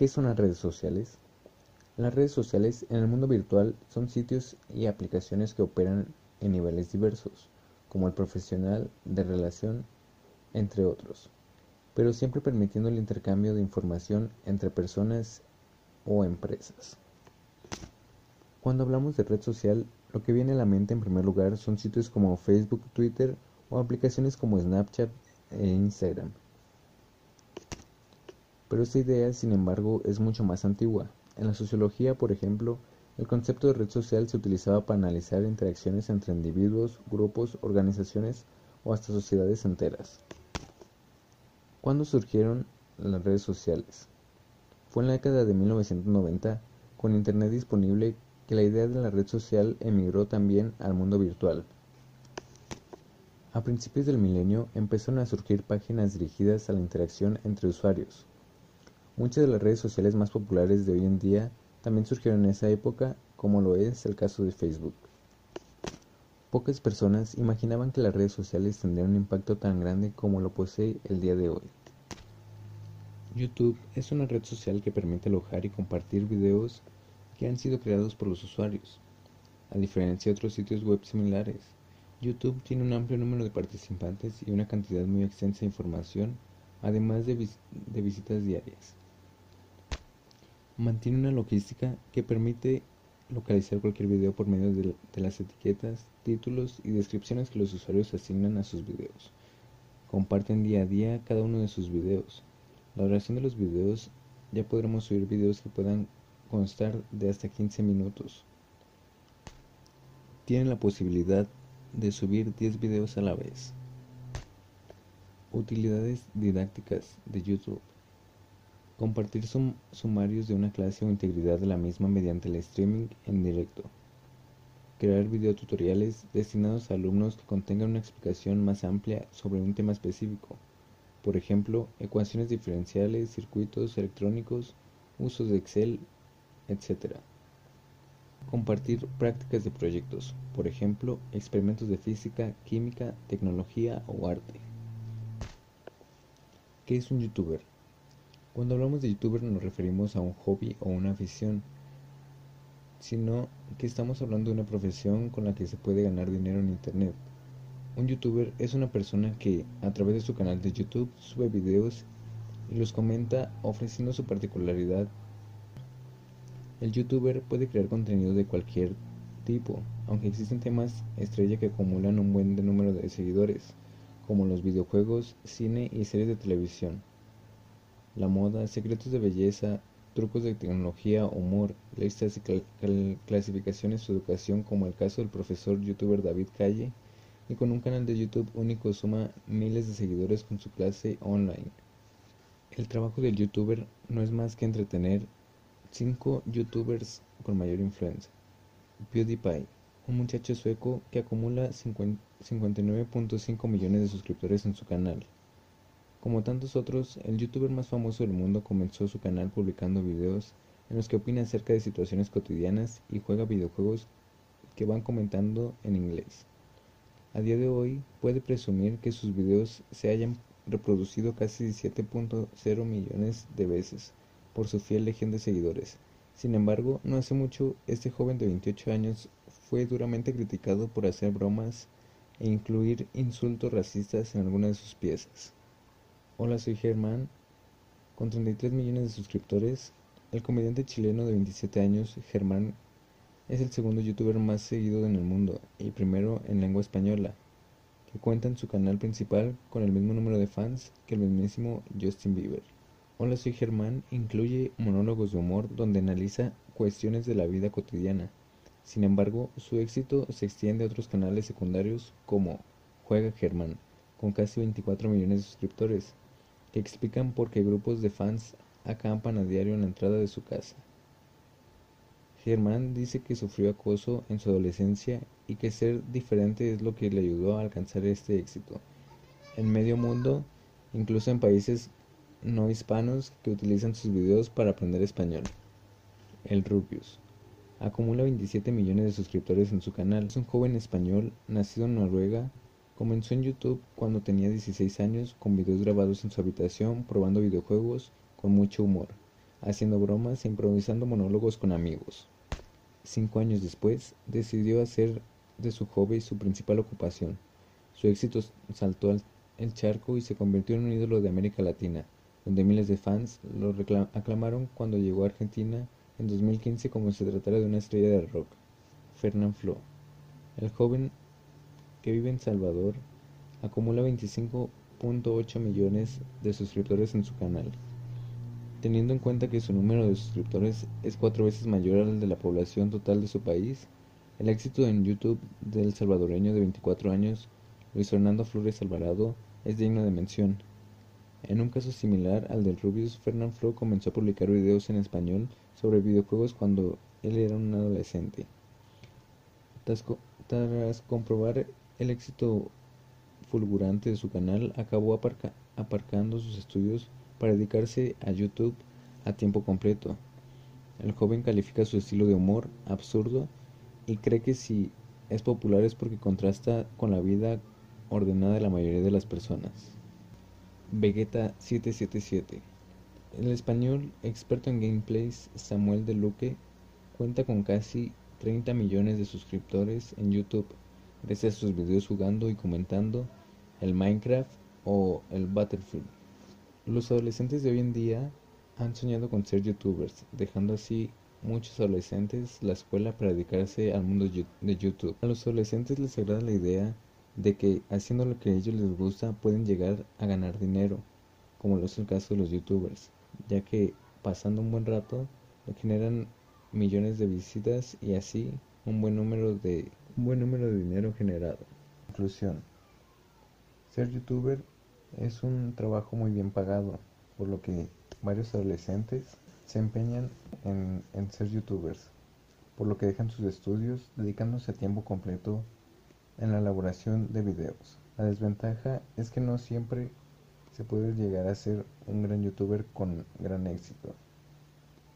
¿Qué son las redes sociales? Las redes sociales en el mundo virtual son sitios y aplicaciones que operan en niveles diversos, como el profesional, de relación, entre otros, pero siempre permitiendo el intercambio de información entre personas o empresas. Cuando hablamos de red social, lo que viene a la mente en primer lugar son sitios como Facebook, Twitter o aplicaciones como Snapchat e Instagram. Pero esta idea, sin embargo, es mucho más antigua. En la sociología, por ejemplo, el concepto de red social se utilizaba para analizar interacciones entre individuos, grupos, organizaciones o hasta sociedades enteras. ¿Cuándo surgieron las redes sociales? Fue en la década de 1990, con Internet disponible, que la idea de la red social emigró también al mundo virtual. A principios del milenio empezaron a surgir páginas dirigidas a la interacción entre usuarios. Muchas de las redes sociales más populares de hoy en día también surgieron en esa época, como lo es el caso de Facebook. Pocas personas imaginaban que las redes sociales tendrían un impacto tan grande como lo posee el día de hoy. YouTube es una red social que permite alojar y compartir videos que han sido creados por los usuarios. A diferencia de otros sitios web similares, YouTube tiene un amplio número de participantes y una cantidad muy extensa de información, además de, de visitas diarias mantiene una logística que permite localizar cualquier video por medio de, las etiquetas, títulos y descripciones que los usuarios asignan a sus videos. Comparten día a día cada uno de sus videos. La duración de los videos ya podremos subir videos que puedan constar de hasta 15 minutos. Tienen la posibilidad de subir 10 videos a la vez. Utilidades didácticas de YouTube. Compartir sumarios de una clase o integridad de la misma mediante el streaming en directo. Crear videotutoriales destinados a alumnos que contengan una explicación más amplia sobre un tema específico. Por ejemplo, ecuaciones diferenciales, circuitos electrónicos, usos de Excel, etc. Compartir prácticas de proyectos, por ejemplo, experimentos de física, química, tecnología o arte. ¿Qué es un youtuber? Cuando hablamos de youtuber no nos referimos a un hobby o una afición, sino que estamos hablando de una profesión con la que se puede ganar dinero en internet. Un youtuber es una persona que a través de su canal de YouTube sube videos y los comenta ofreciendo su particularidad. El youtuber puede crear contenido de cualquier tipo, aunque existen temas estrella que acumulan un buen número de seguidores, como los videojuegos, cine y series de televisión la moda, secretos de belleza, trucos de tecnología, humor, listas y clasificaciones de educación como el caso del profesor youtuber David Calle y con un canal de YouTube único suma miles de seguidores con su clase online. El trabajo del youtuber no es más que entretener 5 youtubers con mayor influencia. PewDiePie, un muchacho sueco que acumula 59.5 millones de suscriptores en su canal. Como tantos otros, el youtuber más famoso del mundo comenzó su canal publicando videos en los que opina acerca de situaciones cotidianas y juega videojuegos que van comentando en inglés. A día de hoy puede presumir que sus videos se hayan reproducido casi 17.0 millones de veces por su fiel legión de seguidores. Sin embargo, no hace mucho este joven de 28 años fue duramente criticado por hacer bromas e incluir insultos racistas en algunas de sus piezas. Hola, soy Germán. Con 33 millones de suscriptores, el comediante chileno de 27 años, Germán, es el segundo youtuber más seguido en el mundo y primero en lengua española, que cuenta en su canal principal con el mismo número de fans que el mismísimo Justin Bieber. Hola, soy Germán incluye monólogos de humor donde analiza cuestiones de la vida cotidiana. Sin embargo, su éxito se extiende a otros canales secundarios como Juega Germán, con casi 24 millones de suscriptores, que explican por qué grupos de fans acampan a diario en la entrada de su casa. Germán dice que sufrió acoso en su adolescencia y que ser diferente es lo que le ayudó a alcanzar este éxito. En medio mundo, incluso en países no hispanos que utilizan sus videos para aprender español. El Rubius. Acumula 27 millones de suscriptores en su canal. Es un joven español nacido en Noruega Comenzó en YouTube cuando tenía 16 años con videos grabados en su habitación probando videojuegos con mucho humor. haciendo bromas e improvisando monólogos con amigos. Cinco años después, decidió hacer de su hobby su principal ocupación. Su éxito saltó el charco y se convirtió en un ídolo de América Latina, donde miles de fans lo aclamaron cuando llegó a Argentina en 2015 como se tratara de una estrella de rock. Fernán Flo. El joven que vive en Salvador acumula 25.8 millones de suscriptores en su canal. Teniendo en cuenta que su número de suscriptores es cuatro veces mayor al de la población total de su país, el éxito en YouTube del salvadoreño de 24 años, Luis Fernando Flores Alvarado, es digno de mención. En un caso similar al del Rubius, Fernand Flo comenzó a publicar videos en español sobre videojuegos cuando él era un adolescente. Tras, comprobar el éxito fulgurante de su canal, acabó aparcando sus estudios para dedicarse a YouTube a tiempo completo. El joven califica su estilo de humor absurdo y cree que si es popular es porque contrasta con la vida ordenada de la mayoría de las personas. Vegeta 777 En el español, experto en gameplays, Samuel de Luque cuenta con casi 30 millones de suscriptores en YouTube gracias a sus videos jugando y comentando el Minecraft o el Battlefield. Los adolescentes de hoy en día han soñado con ser youtubers, dejando así muchos adolescentes la escuela para dedicarse al mundo de YouTube. A los adolescentes les agrada la idea de que haciendo lo que a ellos les gusta pueden llegar a ganar dinero, como lo es el caso de los youtubers, ya que pasando un buen rato generan millones de visitas y así un buen número de un buen número de dinero generado. Conclusión. Ser youtuber es un trabajo muy bien pagado, por lo que varios adolescentes se empeñan en, ser youtubers, por lo que dejan sus estudios dedicándose a tiempo completo en la elaboración de videos. La desventaja es que no siempre se puede llegar a ser un gran youtuber con gran éxito,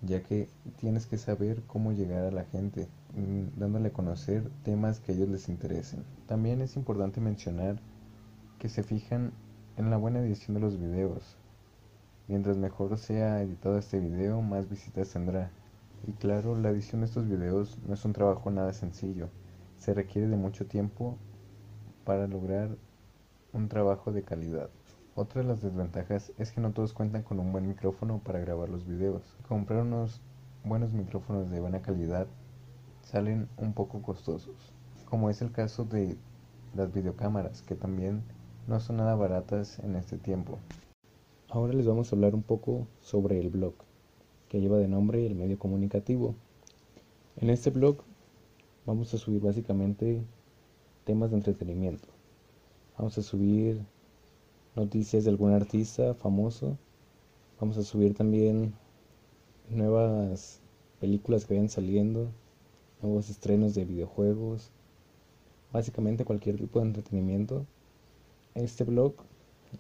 ya que tienes que saber cómo llegar a la gente, mm, dándole a conocer temas que a ellos les interesen. También es importante mencionar que se fijan en la buena edición de los videos. Mientras mejor sea editado este video, más visitas tendrá. Y claro, la edición de estos videos no es un trabajo nada sencillo. Se requiere de mucho tiempo para lograr un trabajo de calidad. Otra de las desventajas es que no todos cuentan con un buen micrófono para grabar los videos. Comprar unos buenos micrófonos de buena calidad salen un poco costosos, como es el caso de las videocámaras, que también no son nada baratas en este tiempo. Ahora les vamos a hablar un poco sobre el blog, que lleva de nombre el medio comunicativo. En este blog vamos a subir básicamente temas de entretenimiento. Vamos a subir noticias de algún artista famoso. Vamos a subir también nuevas películas que vayan saliendo, nuevos estrenos de videojuegos, básicamente cualquier tipo de entretenimiento. Este blog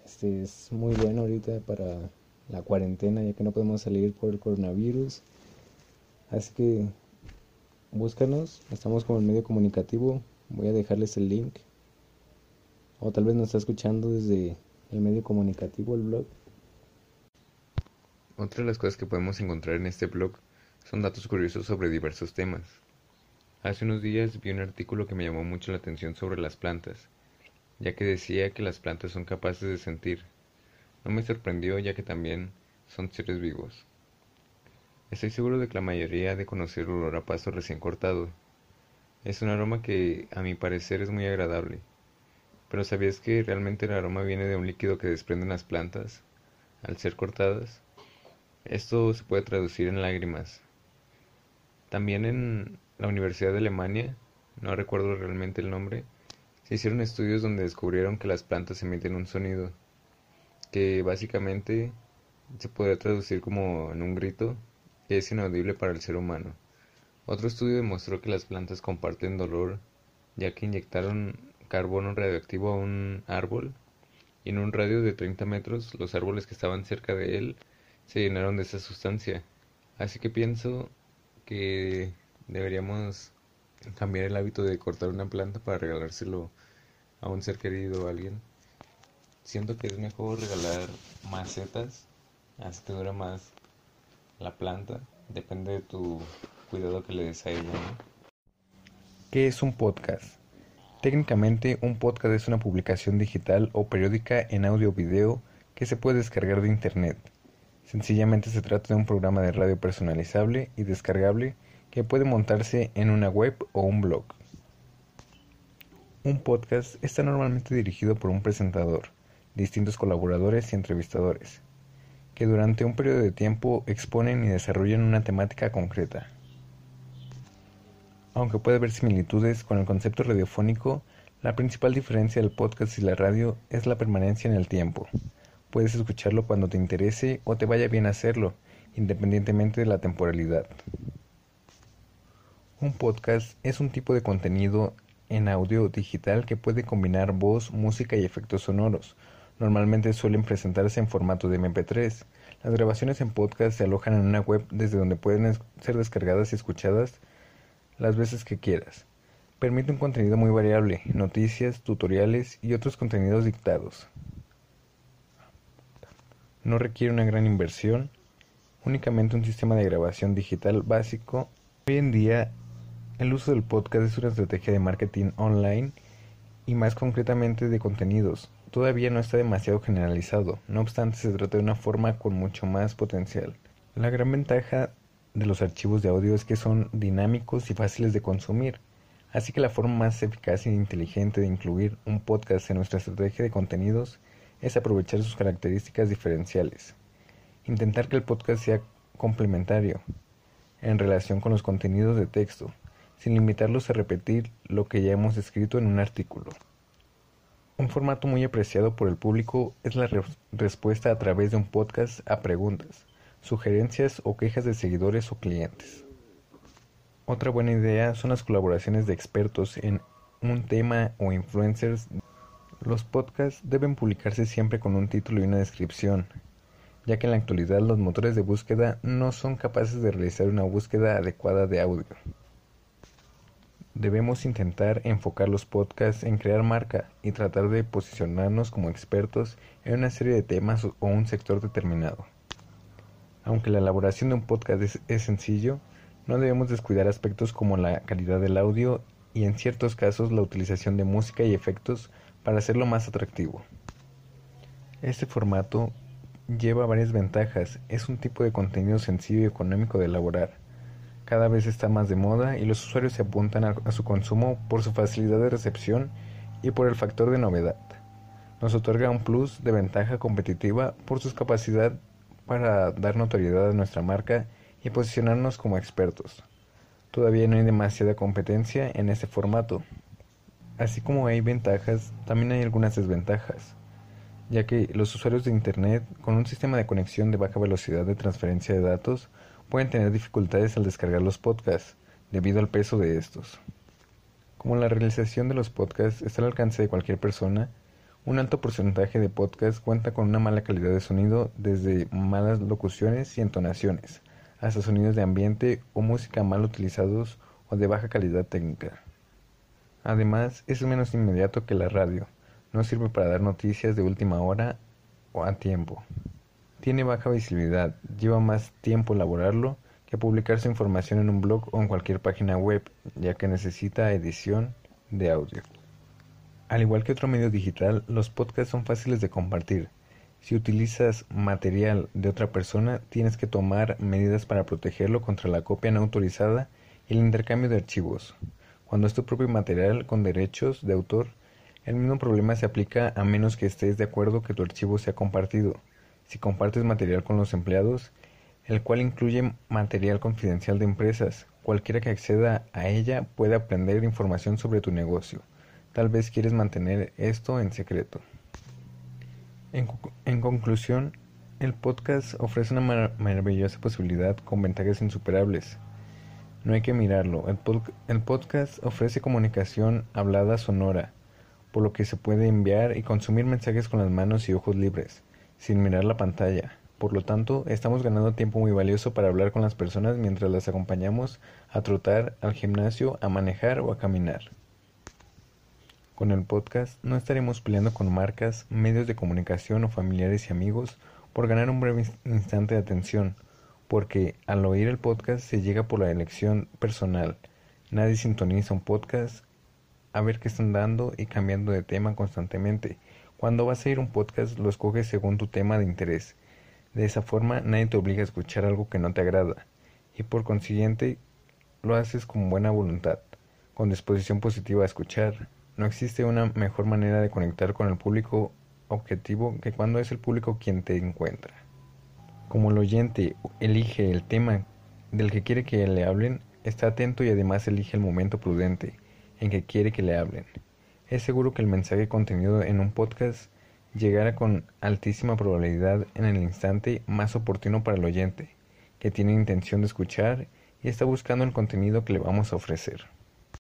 este es muy bueno ahorita para la cuarentena ya que no podemos salir por el coronavirus. Así que búscanos estamos como el medio comunicativo. Voy a dejarles el link. O tal vez nos está escuchando desde el medio comunicativo el blog otra de las cosas que podemos encontrar en este blog son datos curiosos sobre diversos temas hace unos días vi un artículo que me llamó mucho la atención sobre las plantas ya que decía que las plantas son capaces de sentir. No me sorprendió ya que también son seres vivos. Estoy seguro de que la mayoría ha de conocer el olor a pasto recién cortado. Es un aroma que a mi parecer es muy agradable. Pero ¿sabías que realmente el aroma viene de un líquido que desprenden las plantas al ser cortadas? Esto se puede traducir en lágrimas. También en la Universidad de Alemania, no recuerdo realmente el nombre, se hicieron estudios donde descubrieron que las plantas emiten un sonido que básicamente se podría traducir como en un grito que es inaudible para el ser humano. Otro estudio demostró que las plantas comparten dolor ya que inyectaron carbono radioactivo a un árbol y en un radio de 30 metros los árboles que estaban cerca de él se llenaron de esa sustancia. Así que pienso que deberíamos cambiar el hábito de cortar una planta para regalárselo a un ser querido o a alguien. Siento que es mejor regalar macetas, así te dura más la planta, depende de tu cuidado que le des a ella. ¿Qué es un podcast? Técnicamente, un podcast es una publicación digital o periódica en audio o video que se puede descargar de Internet. Sencillamente se trata de un programa de radio personalizable y descargable que puede montarse en una web o un blog. Un podcast está normalmente dirigido por un presentador, distintos colaboradores y entrevistadores, que durante un periodo de tiempo exponen y desarrollan una temática concreta. Aunque puede haber similitudes con el concepto radiofónico, la principal diferencia del podcast y la radio es la permanencia en el tiempo. Puedes escucharlo cuando te interese o te vaya bien hacerlo, independientemente de la temporalidad. Un podcast es un tipo de contenido en audio digital que puede combinar voz, música y efectos sonoros. Normalmente suelen presentarse en formato de MP3. Las grabaciones en podcast se alojan en una web desde donde pueden ser descargadas y escuchadas las veces que quieras. Permite un contenido muy variable, noticias, tutoriales y otros contenidos dictados no requiere una gran inversión, únicamente un sistema de grabación digital básico. Hoy en día, el uso del podcast es una estrategia de marketing online y más concretamente de contenidos. Todavía no está demasiado generalizado, no obstante se trata de una forma con mucho más potencial. La gran ventaja de los archivos de audio es que son dinámicos y fáciles de consumir, así que la forma más eficaz e inteligente de incluir un podcast en nuestra estrategia de contenidos es aprovechar sus características diferenciales. Intentar que el podcast sea complementario en relación con los contenidos de texto, sin limitarlos a repetir lo que ya hemos escrito en un artículo. Un formato muy apreciado por el público es la respuesta a través de un podcast a preguntas, sugerencias o quejas de seguidores o clientes. Otra buena idea son las colaboraciones de expertos en un tema o influencers los podcasts deben publicarse siempre con un título y una descripción, ya que en la actualidad los motores de búsqueda no son capaces de realizar una búsqueda adecuada de audio. Debemos intentar enfocar los podcasts en crear marca y tratar de posicionarnos como expertos en una serie de temas o un sector determinado. Aunque la elaboración de un podcast es, sencillo, no debemos descuidar aspectos como la calidad del audio y en ciertos casos la utilización de música y efectos para hacerlo más atractivo. Este formato lleva varias ventajas, es un tipo de contenido sencillo y económico de elaborar. Cada vez está más de moda y los usuarios se apuntan a, su consumo por su facilidad de recepción y por el factor de novedad. Nos otorga un plus de ventaja competitiva por su capacidad para dar notoriedad a nuestra marca y posicionarnos como expertos. Todavía no hay demasiada competencia en este formato, Así como hay ventajas, también hay algunas desventajas, ya que los usuarios de Internet con un sistema de conexión de baja velocidad de transferencia de datos pueden tener dificultades al descargar los podcasts debido al peso de estos. Como la realización de los podcasts está al alcance de cualquier persona, un alto porcentaje de podcasts cuenta con una mala calidad de sonido desde malas locuciones y entonaciones, hasta sonidos de ambiente o música mal utilizados o de baja calidad técnica. Además, es menos inmediato que la radio. No sirve para dar noticias de última hora o a tiempo. Tiene baja visibilidad, lleva más tiempo elaborarlo que publicar su información en un blog o en cualquier página web, ya que necesita edición de audio. Al igual que otro medio digital, los podcasts son fáciles de compartir. Si utilizas material de otra persona, tienes que tomar medidas para protegerlo contra la copia no autorizada y el intercambio de archivos. Cuando es tu propio material con derechos de autor, el mismo problema se aplica a menos que estés de acuerdo que tu archivo sea compartido. Si compartes material con los empleados, el cual incluye material confidencial de empresas, cualquiera que acceda a ella puede aprender información sobre tu negocio. Tal vez quieres mantener esto en secreto. En, conclusión, el podcast ofrece una maravillosa posibilidad con ventajas insuperables. No hay que mirarlo. El, podcast ofrece comunicación hablada sonora, por lo que se puede enviar y consumir mensajes con las manos y ojos libres, sin mirar la pantalla. Por lo tanto, estamos ganando tiempo muy valioso para hablar con las personas mientras las acompañamos a trotar, al gimnasio, a manejar o a caminar. Con el podcast no estaremos peleando con marcas, medios de comunicación o familiares y amigos por ganar un breve instante de atención porque al oír el podcast se llega por la elección personal. Nadie sintoniza un podcast a ver qué están dando y cambiando de tema constantemente. Cuando vas a ir un podcast lo escoges según tu tema de interés. De esa forma nadie te obliga a escuchar algo que no te agrada y por consiguiente lo haces con buena voluntad, con disposición positiva a escuchar. No existe una mejor manera de conectar con el público objetivo que cuando es el público quien te encuentra. Como el oyente elige el tema del que quiere que le hablen, está atento y además elige el momento prudente en que quiere que le hablen. Es seguro que el mensaje contenido en un podcast llegará con altísima probabilidad en el instante más oportuno para el oyente, que tiene intención de escuchar y está buscando el contenido que le vamos a ofrecer.